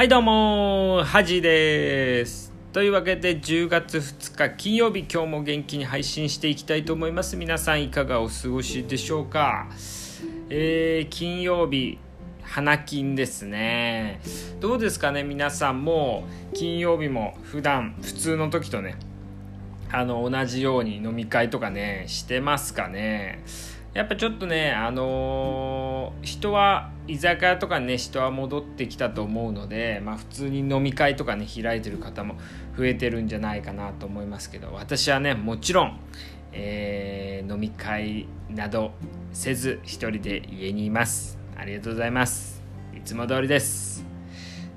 はいどうもハジです。というわけで10月2日金曜日今日も元気に配信していきたいと思います。皆さんいかがお過ごしでしょうか？えー、金曜日花金ですね。どうですかね皆さんも？金曜日も普段普通の時とねあの同じように飲み会とかねしてますかね？やっぱちょっとねあのー、人は居酒屋とかね人は戻ってきたと思うのでまあ普通に飲み会とかね開いてる方も増えてるんじゃないかなと思いますけど私はねもちろん、えー、飲み会などせず一人で家にいます。ありがとうございます。いつも通りです。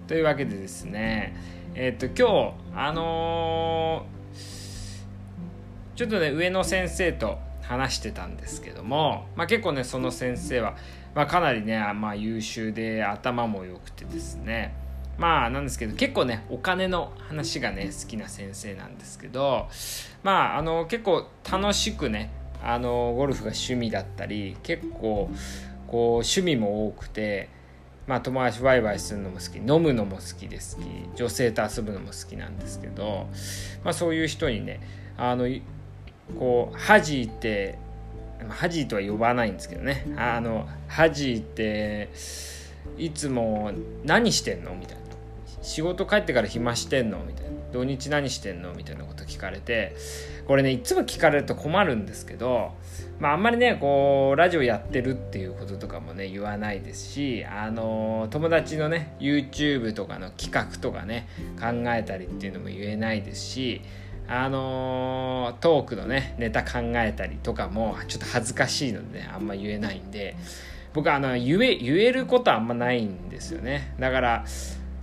というわけでですねえっ、と今日あのー、ちょっとね上野先生と話してたんですけども、まあ、結構ねその先生は、まあ、かなりね、まあ、優秀で頭も良くてですねまあなんですけど結構ねお金の話がね好きな先生なんですけどまああの結構楽しくねあのゴルフが趣味だったり結構こう趣味も多くてまあ友達ワイワイするのも好き飲むのも好きですき女性と遊ぶのも好きなんですけど、まあ、そういう人にねあのこう恥って恥とは呼ばないんですけどね。あの恥っていつも何してんのみたいな。仕事帰ってから暇してんのみたいな。土日何してんのみたいなこと聞かれて。これねいつも聞かれると困るんですけどまああんまりねこうラジオやってるっていうこととかもね言わないですしあの友達のね YouTube とかの企画とかね考えたりっていうのも言えないですしあのー、トークのねネタ考えたりとかもちょっと恥ずかしいので、ね、あんま言えないんで僕あの言え言えることあんまないんですよねだから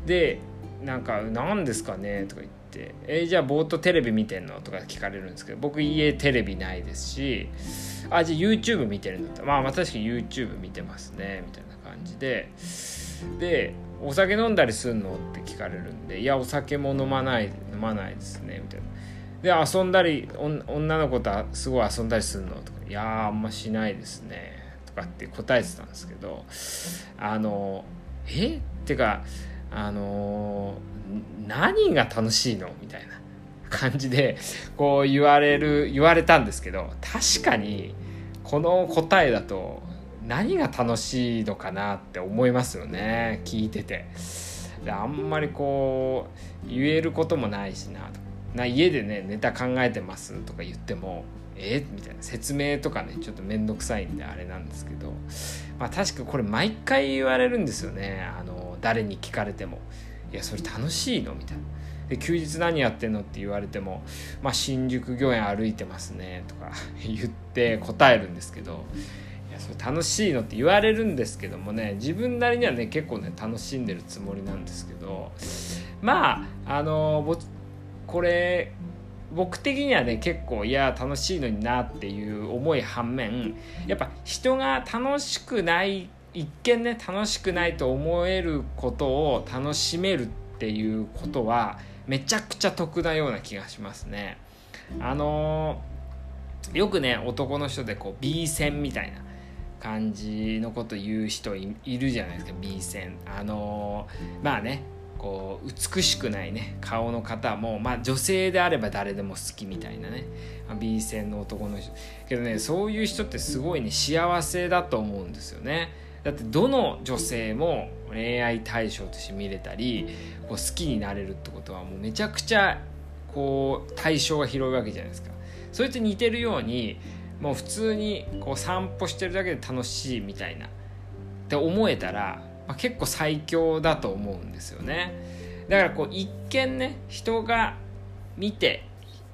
でなんか「何ですかね?」とか言って「えー、じゃあぼーっとテレビ見てんの?」とか聞かれるんですけど僕家テレビないですし「あじゃあ YouTube 見てるんだったらまあまあ確かに YouTube 見てますね」みたいな感じでで「お酒飲んだりすんの?」って聞かれるんで「いやお酒も飲まない飲まないですね」みたいな。で遊んだり女の子とすごい遊んだりするのとか「いやあんましないですね」とかって答えてたんですけどあのえ？ってかあの何が楽しいの？みたいな感じでこう言われる言われたんですけど確かにこの答えだと何が楽しいのかなって思いますよね聞いてて。であんまりこう言えることもないしなとか。な家でねネタ考えてますとか言ってもえ？みたいな説明とかねちょっと面倒くさいんであれなんですけどまあ確かこれ毎回言われるんですよね。あの誰に聞かれても「いやそれ楽しいの?」みたいな。で休日何やってんの？って言われても「まあ、新宿御苑歩いてますね」とか 言って答えるんですけどいやそれ楽しいの？って言われるんですけどもね自分なりにはね結構ね楽しんでるつもりなんですけどまああのこれ僕的にはね結構いや楽しいのになっていう思い反面やっぱ人が楽しくない一見ね楽しくないと思えることを楽しめるっていうことはめちゃくちゃ得なような気がしますね。あのー、よくね男の人でこう B 線みたいな感じのこと言う人いるじゃないですか B 線。あのー、まあねこう美しくないね顔の方も、まあ、女性であれば誰でも好きみたいなね B 線の男の人。けどねそういう人ってすごいね幸せだと思うんですよね。だってどの女性も恋愛対象として見れたりこう好きになれるってことはもうめちゃくちゃこう対象が広いわけじゃないですか。それと似てるようにもう普通にこう散歩してるだけで楽しいみたいなって思えたらまあ、結構最強だと思うんですよね。だからこう一見ね人が見て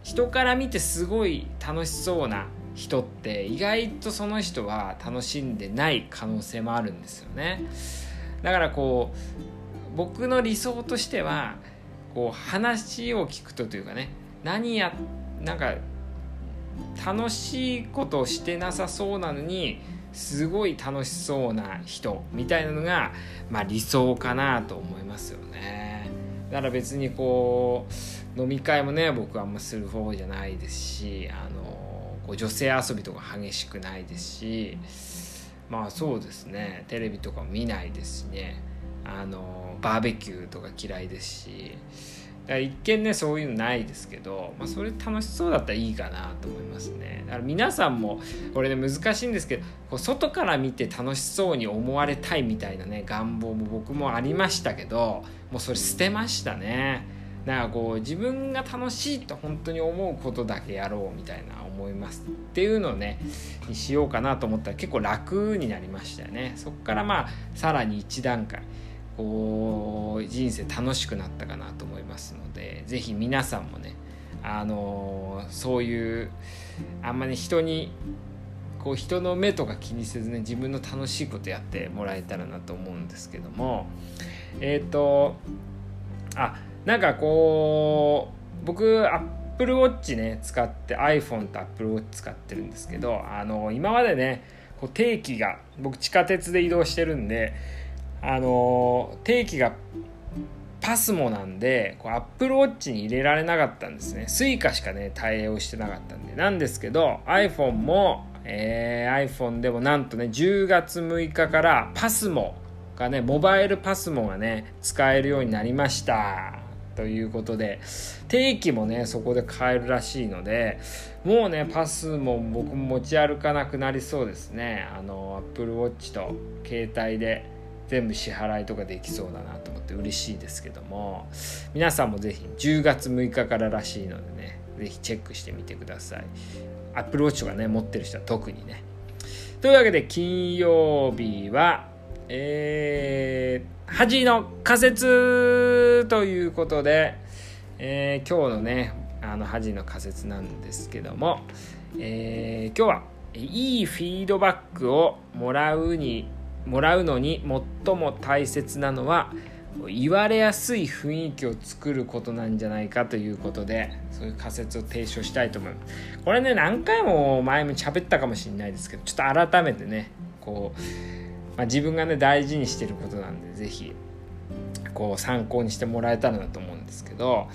人から見てすごい楽しそうな人って意外とその人は楽しんでない可能性もあるんですよね。だからこう僕の理想としてはこう話を聞くとというかね何やなんか楽しいことをしてなさそうなのにすごい楽しそうな人みたいなのが、まあ、理想かなと思いますよね。だから別にこう飲み会もね僕はあんまする方じゃないですしあのこう女性遊びとか激しくないですしまあそうですね。テレビとかも見ないですしね。あのバーベキューとか嫌いですしだから一見ねそういうのないですけど、まあ、それ楽しそうだったらいいかなと思いますね。だから皆さんもこれね難しいんですけどこう外から見て楽しそうに思われたいみたいなね願望も僕もありましたけどもうそれ捨てましたね。だからこう自分が楽しいと本当に思うことだけやろうみたいな思いますっていうのをねにしようかなと思ったら結構楽になりましたよね。そこからまあさらに一段階。こう人生楽しくなったかなと思いますので是非皆さんもねあのそういうあんまり人にこう人の目とか気にせずね自分の楽しいことやってもらえたらなと思うんですけどもえっ、ー、とあなんかこう僕 Apple Watch ね使って iPhone と Apple Watch 使ってるんですけどあの今までねこう定期が僕地下鉄で移動してるんであの定期がパスモなんでこう Apple Watch に入れられなかったんですね。Suica しかね対応してなかったんで。なんですけど iPhone も、えー、iPhone でもなんとね10月6日からパスモがねモバイルパスモがね使えるようになりました。ということで定期もねそこで買えるらしいのでもうねパスも僕も持ち歩かなくなりそうですね。あの Apple Watch と携帯で。全部支払いとかできそうだなと思って嬉しいですけども皆さんもぜひ10月6日かららしいのでねぜひチェックしてみてください。アップルウォッチとかね持ってる人は特にね。というわけで金曜日はえー、恥の仮説ということで、えー、今日のねあの恥の仮説なんですけども、えー、今日はいいフィードバックをもらうにもらうのに最も大切なのは言われやすい雰囲気を作ることなんじゃないかということでそういう仮説を提唱したいと思いますこれね何回も前も喋ったかもしれないですけどちょっと改めてねこう、まあ、自分がね大事にしてることなんで是非こう参考にしてもらえたらなと思うんですけど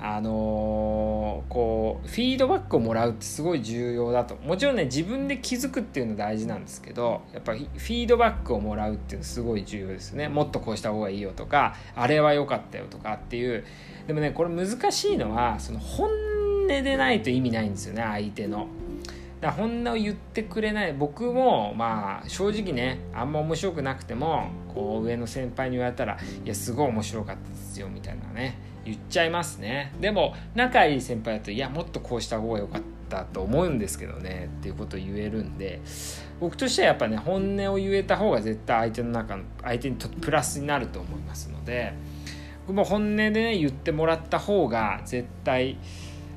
あのー、こうフィードバックをもらうってすごい重要だと。もちろんね自分で気づくっていうの大事なんですけどやっぱフィードバックをもらうっていうのすごい重要ですね。もっとこうした方がいいよとかあれは良かったよとかっていう。でもねこれ難しいのはその本音でないと意味ないんですよね相手の。だ本音を言ってくれない。僕もまあ正直ねあんま面白くなくてもこう上の先輩に言われたら「いやすごい面白かったですよ」みたいなね。言っちゃいますね。でも仲いい先輩だといやもっとこうした方が良かったと思うんですけどねっていうことを言えるんで僕としてはやっぱね本音を言えた方が絶対相手の中の相手にとプラスになると思いますので僕も本音でね言ってもらった方が絶対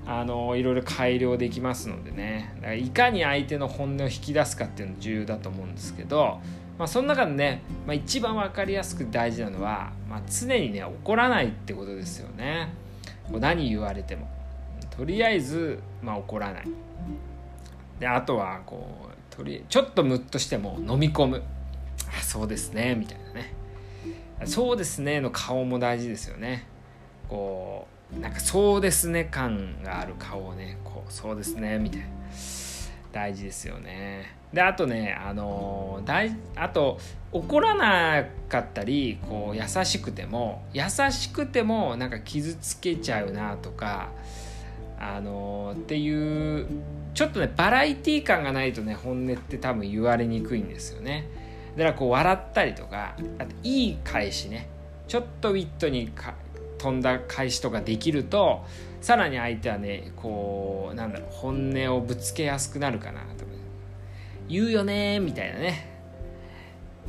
あのいろいろ改良できますのでね。だからいかに相手の本音を引き出すかっていうの重要だと思うんですけどまあ、その中でね、まあ、一番分かりやすく大事なのは、まあ、常にね怒らないってことですよね。何言われても。とりあえず、まあ、怒らない。であとはこうとりちょっとムッとしても飲み込む。あそうですねみたいなね。そうですねの顔も大事ですよね。こうなんかそうですね感がある顔をねこうそうですねみたいな。大事ですよね。であとねあの大あと怒らなかったりこう優しくても優しくてもなんか傷つけちゃうなとかあのっていうちょっとねバラエティー感がないとね本音って多分言われにくいんですよね。だからこう笑ったりとかあといい返しね。ちょっとウィットにか飛んだ返しとかできるとさらに相手はねこうなんだろう本音をぶつけやすくなるかなと言うよねみたいなね。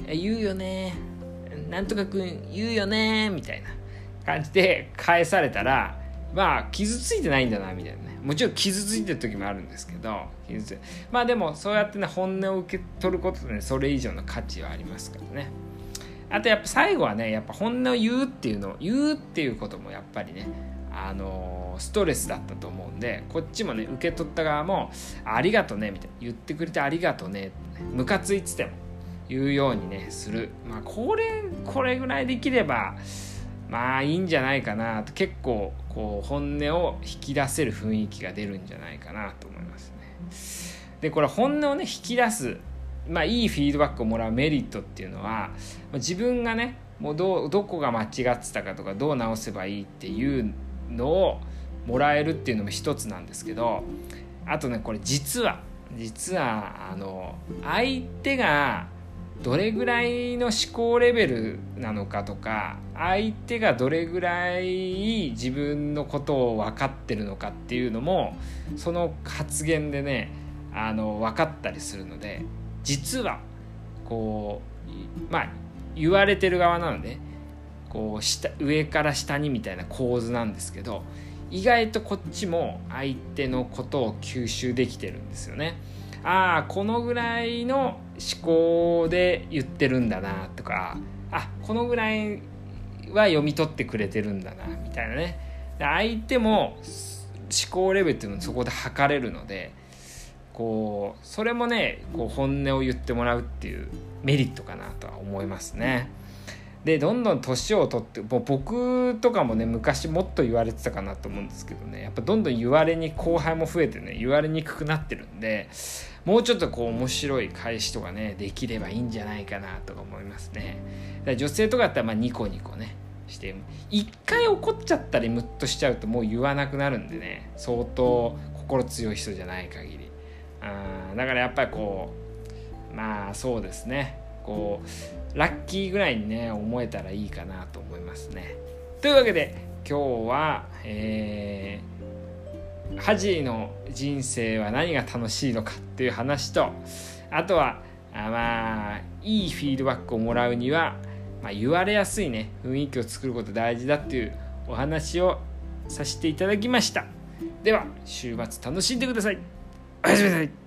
言うよね。なんとかくん言うよねみたいな感じで返されたらまあ傷ついてないんだなみたいなね。もちろん傷ついてる時もあるんですけど傷つまあでもそうやってね本音を受け取ることでねそれ以上の価値はありますからね。あとやっぱ最後はねやっぱ本音を言うっていうの言うっていうこともやっぱりねあのストレスだったと思うんでこっちもね受け取った側も「ありがとね」みたいな言ってくれてありがとねムカついてても言うようにねする。まあこれこれぐらいできればまあいいんじゃないかなと結構こう本音を引き出せる雰囲気が出るんじゃないかなと思いますね。でこれ本音をね引き出すまあいいフィードバックをもらうメリットっていうのは自分がねもうどどこが間違ってたかとかどう直せばいいっていうのをもらえるっていうのも一つなんですけどあとねこれ実は実はあの相手がどれぐらいの思考レベルなのかとか相手がどれぐらい自分のことを分かってるのかっていうのもその発言でねあの分かったりするので実はこうまあ言われてる側なのでこう下上から下にみたいな構図なんですけど意外とこっちも相手のことを吸収できてるんですよね。ああこのぐらいの思考で言ってるんだなとかあこのぐらいは読み取ってくれてるんだなみたいなね相手も思考レベルっていうのをそこで測れるのでこうそれもねこう本音を言ってもらうっていうメリットかなとは思いますね。でどんどん年を取ってもう僕とかもね昔もっと言われてたかなと思うんですけどね。やっぱどんどん言われに後輩も増えてね言われにくくなってるんでもうちょっとこう面白い返しとかねできればいいんじゃないかなとか思いますね。女性とかだったらまあニコニコねして一回怒っちゃったりムッとしちゃうともう言わなくなるんでね相当心強い人じゃない限り。あだからやっぱりこうまあそうですねこうラッキーぐらいにね思えたらいいかなと思いますね。というわけで今日は、えー、ハジーの人生は何が楽しいのかっていう話とあとはあまあいいフィードバックをもらうには、まあ、言われやすいね雰囲気を作ること大事だっていうお話をさせていただきました。では週末楽しんでください。おやすみなさい。